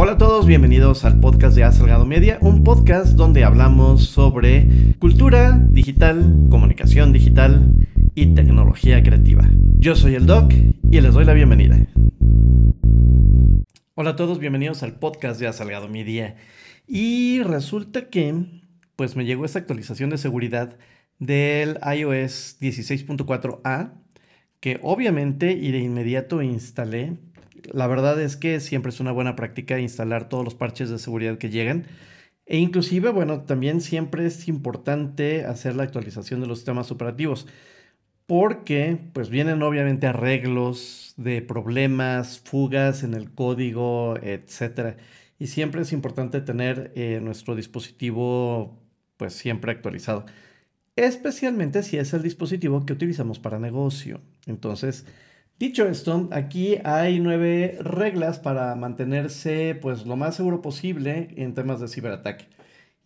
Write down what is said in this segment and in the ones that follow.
Hola a todos, bienvenidos al podcast de A Salgado Media, un podcast donde hablamos sobre cultura digital, comunicación digital y tecnología creativa. Yo soy el Doc y les doy la bienvenida. Hola a todos, bienvenidos al podcast de A Salgado Media. Y resulta que, pues me llegó esta actualización de seguridad del iOS 16.4a, que obviamente y de inmediato instalé la verdad es que siempre es una buena práctica instalar todos los parches de seguridad que llegan. E inclusive, bueno, también siempre es importante hacer la actualización de los sistemas operativos. Porque pues vienen obviamente arreglos de problemas, fugas en el código, etc. Y siempre es importante tener eh, nuestro dispositivo pues siempre actualizado. Especialmente si es el dispositivo que utilizamos para negocio. Entonces, Dicho esto, aquí hay nueve reglas para mantenerse pues lo más seguro posible en temas de ciberataque.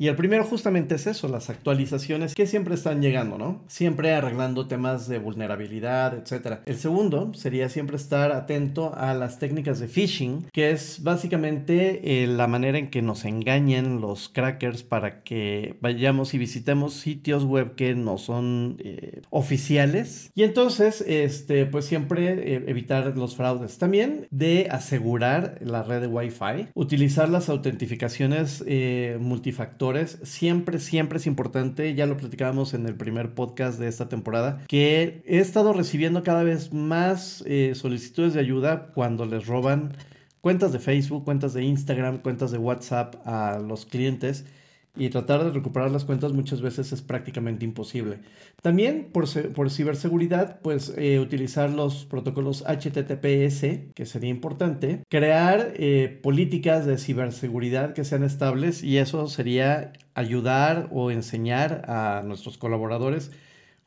Y el primero justamente es eso, las actualizaciones que siempre están llegando, ¿no? Siempre arreglando temas de vulnerabilidad, etc. El segundo sería siempre estar atento a las técnicas de phishing, que es básicamente eh, la manera en que nos engañan los crackers para que vayamos y visitemos sitios web que no son eh, oficiales. Y entonces, este, pues siempre eh, evitar los fraudes. También de asegurar la red de Wi-Fi, utilizar las autentificaciones multifactoriales siempre, siempre es importante, ya lo platicábamos en el primer podcast de esta temporada, que he estado recibiendo cada vez más eh, solicitudes de ayuda cuando les roban cuentas de Facebook, cuentas de Instagram, cuentas de WhatsApp a los clientes y tratar de recuperar las cuentas muchas veces es prácticamente imposible. También por, ciberseguridad, pues eh, utilizar los protocolos HTTPS, que sería importante, crear eh, políticas de ciberseguridad que sean estables y eso sería ayudar o enseñar a nuestros colaboradores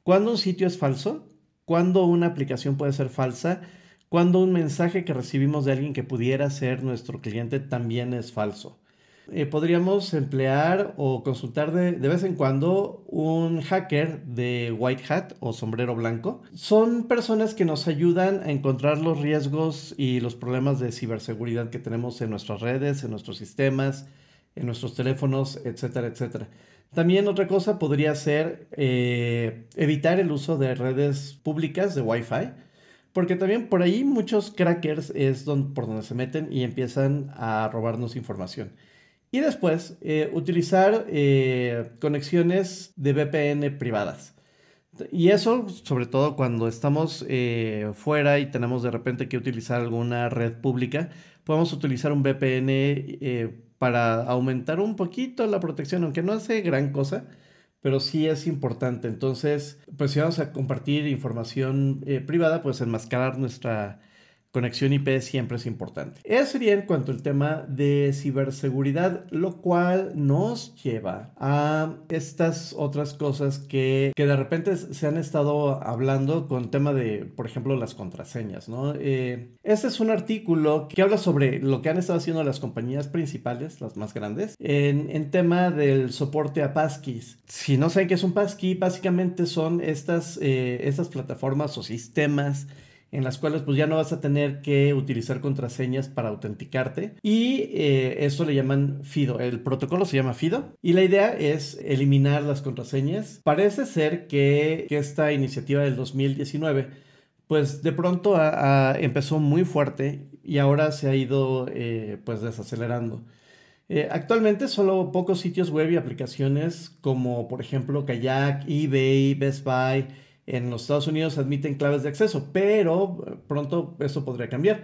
cuando un sitio es falso, cuando una aplicación puede ser falsa, cuando un mensaje que recibimos de alguien que pudiera ser nuestro cliente también es falso. Eh, podríamos emplear o consultar de, vez en cuando un hacker de white hat o sombrero blanco. Son personas que nos ayudan a encontrar los riesgos y los problemas de ciberseguridad que tenemos en nuestras redes, en nuestros sistemas, en nuestros teléfonos, etcétera, etcétera. También otra cosa podría ser eh, evitar el uso de redes públicas de Wi-Fi, porque también por ahí muchos crackers es por donde se meten y empiezan a robarnos información. Y después, eh, utilizar eh, conexiones de VPN privadas. Y eso, sobre todo cuando estamos eh, fuera y tenemos de repente que utilizar alguna red pública, podemos utilizar un VPN para aumentar un poquito la protección, aunque no hace gran cosa, pero sí es importante. Entonces, pues si vamos a compartir información privada, pues enmascarar nuestra conexión IP siempre es importante. Eso sería en cuanto al tema de ciberseguridad, lo cual nos lleva a estas otras cosas que, que de repente se han estado hablando con tema de, por ejemplo, las contraseñas, ¿no? Eh, este es un artículo que habla sobre lo que han estado haciendo las compañías principales, las más grandes, en, en tema del soporte a passkeys. Si no saben qué es un passkey, básicamente son estas, eh, estas plataformas o sistemas en las cuales pues ya no vas a tener que utilizar contraseñas para autenticarte y eh, eso le llaman FIDO, el protocolo se llama FIDO y la idea es eliminar las contraseñas. Parece ser que, esta iniciativa del 2019 pues de pronto empezó muy fuerte y ahora se ha ido eh, pues desacelerando. Eh, actualmente solo pocos sitios web y aplicaciones como por ejemplo Kayak, eBay, Best Buy, en los Estados Unidos admiten claves de acceso, pero eh, pronto eso podría cambiar.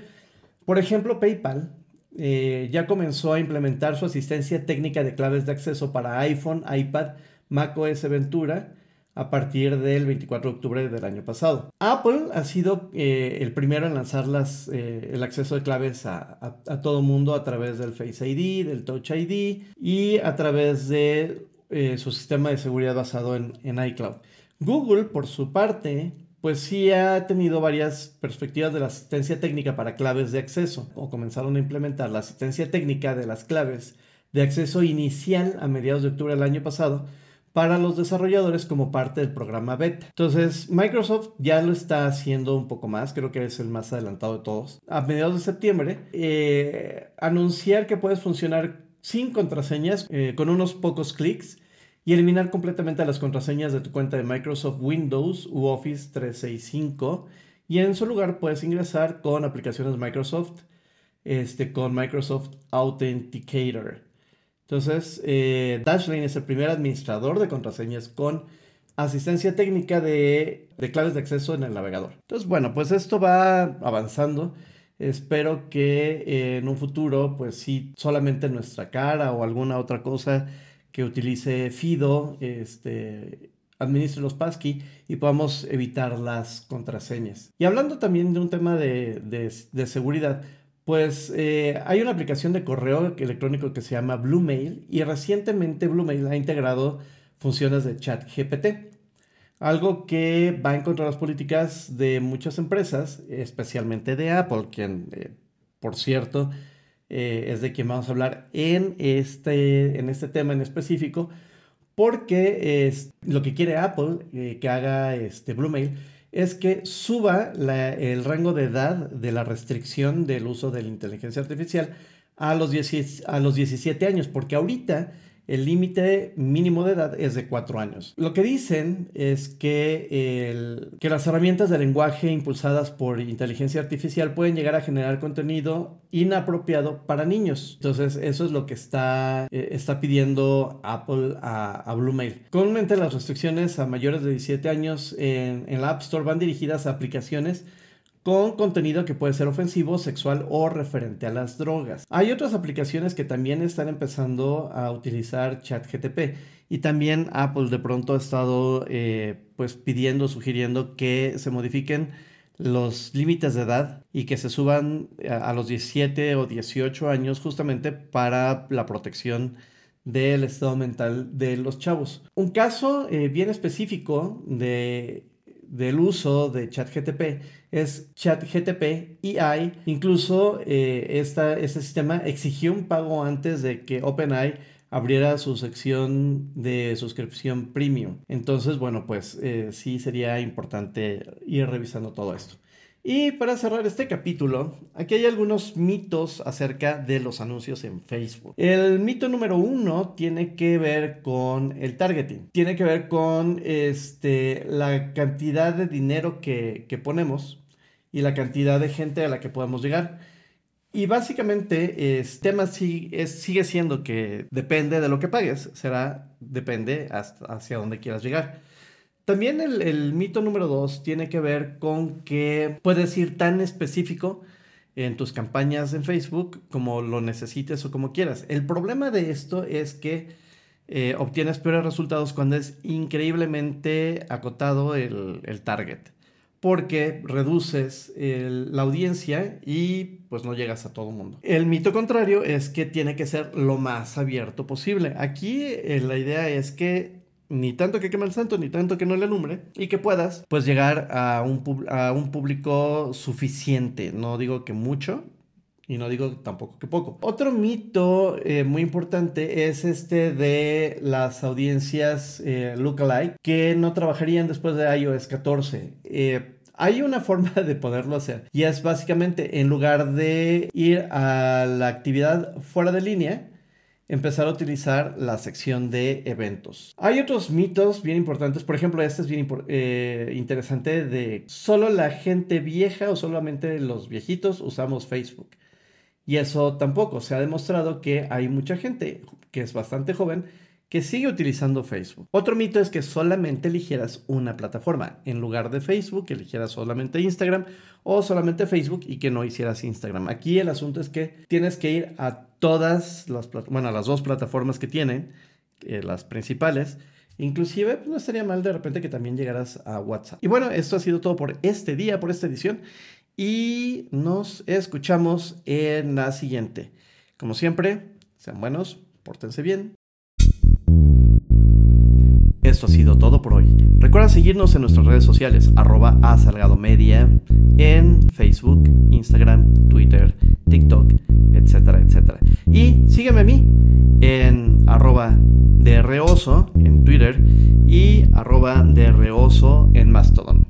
Por ejemplo, PayPal eh, ya comenzó a implementar su asistencia técnica de claves de acceso para iPhone, iPad, macOS Ventura a partir del 24 de octubre del año pasado. Apple ha sido eh, el primero en lanzar las, el acceso de claves a, todo mundo a través del Face ID, del Touch ID y a través de su sistema de seguridad basado en iCloud. Google, por su parte, pues sí ha tenido varias perspectivas de la asistencia técnica para claves de acceso, o comenzaron a implementar la asistencia técnica de las claves de acceso inicial a mediados de octubre del año pasado, para los desarrolladores como parte del programa beta. Entonces, Microsoft ya lo está haciendo un poco más, creo que es el más adelantado de todos. A mediados de septiembre, eh, anunciar que puedes funcionar sin contraseñas eh, con unos pocos clics y eliminar completamente las contraseñas de tu cuenta de Microsoft Windows u Office 365 y en su lugar puedes ingresar con aplicaciones Microsoft, este, con Microsoft Authenticator. Entonces, eh, Dashlane es el primer administrador de contraseñas con asistencia técnica de, claves de acceso en el navegador. Entonces, bueno, pues esto va avanzando. Espero que en un futuro, pues sí, solamente nuestra cara o alguna otra cosa que utilice Fido, este, administre los passkey y podamos evitar las contraseñas. Y hablando también de un tema de, de seguridad, pues eh, hay una aplicación de correo electrónico que se llama Bluemail y recientemente Bluemail ha integrado funciones de chat GPT. Algo que va en contra de las políticas de muchas empresas, especialmente de Apple, quien, eh, por cierto, eh, es de quien vamos a hablar en este, en este tema en específico, porque es, lo que quiere Apple que haga este Bluemail es que suba el rango de edad de la restricción del uso de la inteligencia artificial a los, a los 17 años, porque ahorita el límite mínimo de edad es de 4 años. Lo que dicen es que, las herramientas de lenguaje impulsadas por inteligencia artificial pueden llegar a generar contenido inapropiado para niños. Entonces, eso es lo que está, eh, pidiendo Apple a, a Bluemail. Comúnmente las restricciones a mayores de 17 años en la App Store van dirigidas a aplicaciones con contenido que puede ser ofensivo, sexual o referente a las drogas. Hay otras aplicaciones que también están empezando a utilizar ChatGTP y también Apple de pronto ha estado eh, pues pidiendo, sugiriendo que se modifiquen los límites de edad y que se suban a, los 17 o 18 años justamente para la protección del estado mental de los chavos. Un caso eh, bien específico de del uso de ChatGTP es ChatGTP EI. Incluso eh, este sistema exigió un pago antes de que OpenAI abriera su sección de suscripción premium. Entonces, bueno, pues eh, sí sería importante ir revisando todo esto. Y para cerrar este capítulo, aquí hay algunos mitos acerca de los anuncios en Facebook. El mito número uno tiene que ver con el targeting. Tiene que ver con este, la cantidad de dinero que, ponemos y la cantidad de gente a la que podemos llegar. Y básicamente, el tema sigue, siendo que depende de lo que pagues, será, depende hacia dónde quieras llegar. También el, mito número dos tiene que ver con que puedes ir tan específico en tus campañas en Facebook como lo necesites o como quieras. El problema de esto es que eh, obtienes peores resultados cuando es increíblemente acotado el, target, porque reduces la audiencia y pues no llegas a todo el mundo. El mito contrario es que tiene que ser lo más abierto posible. Aquí eh, la idea es que ni tanto que queme el santo, ni tanto que no le alumbre, y que puedas, pues, llegar a un, a un público suficiente. No digo que mucho, y no digo tampoco que poco. Otro mito eh, muy importante es este de las audiencias eh, lookalike que no trabajarían después de iOS 14. Eh, hay una forma de poderlo hacer y es básicamente en lugar de ir a la actividad fuera de línea, empezar a utilizar la sección de eventos. Hay otros mitos bien importantes, por ejemplo, este es bien eh, interesante de solo la gente vieja o solamente los viejitos usamos Facebook. Y eso tampoco, se ha demostrado que hay mucha gente que es bastante joven que sigue utilizando Facebook. Otro mito es que solamente eligieras una plataforma. En lugar de Facebook, eligieras solamente Instagram o solamente Facebook y que no hicieras Instagram. Aquí el asunto es que tienes que ir a todas las, bueno, las dos plataformas que tienen, eh, las principales. Inclusive pues, no estaría mal de repente que también llegaras a WhatsApp. Y bueno, esto ha sido todo por este día, por esta edición. Y nos escuchamos en la siguiente. Como siempre, sean buenos, pórtense bien esto ha sido todo por hoy. Recuerda seguirnos en nuestras redes sociales, arroba a Salgado Media, en Facebook, Instagram, Twitter, TikTok, etcétera, etcétera. Y sígueme a mí en arroba DROso en Twitter y arroba DROso en Mastodon.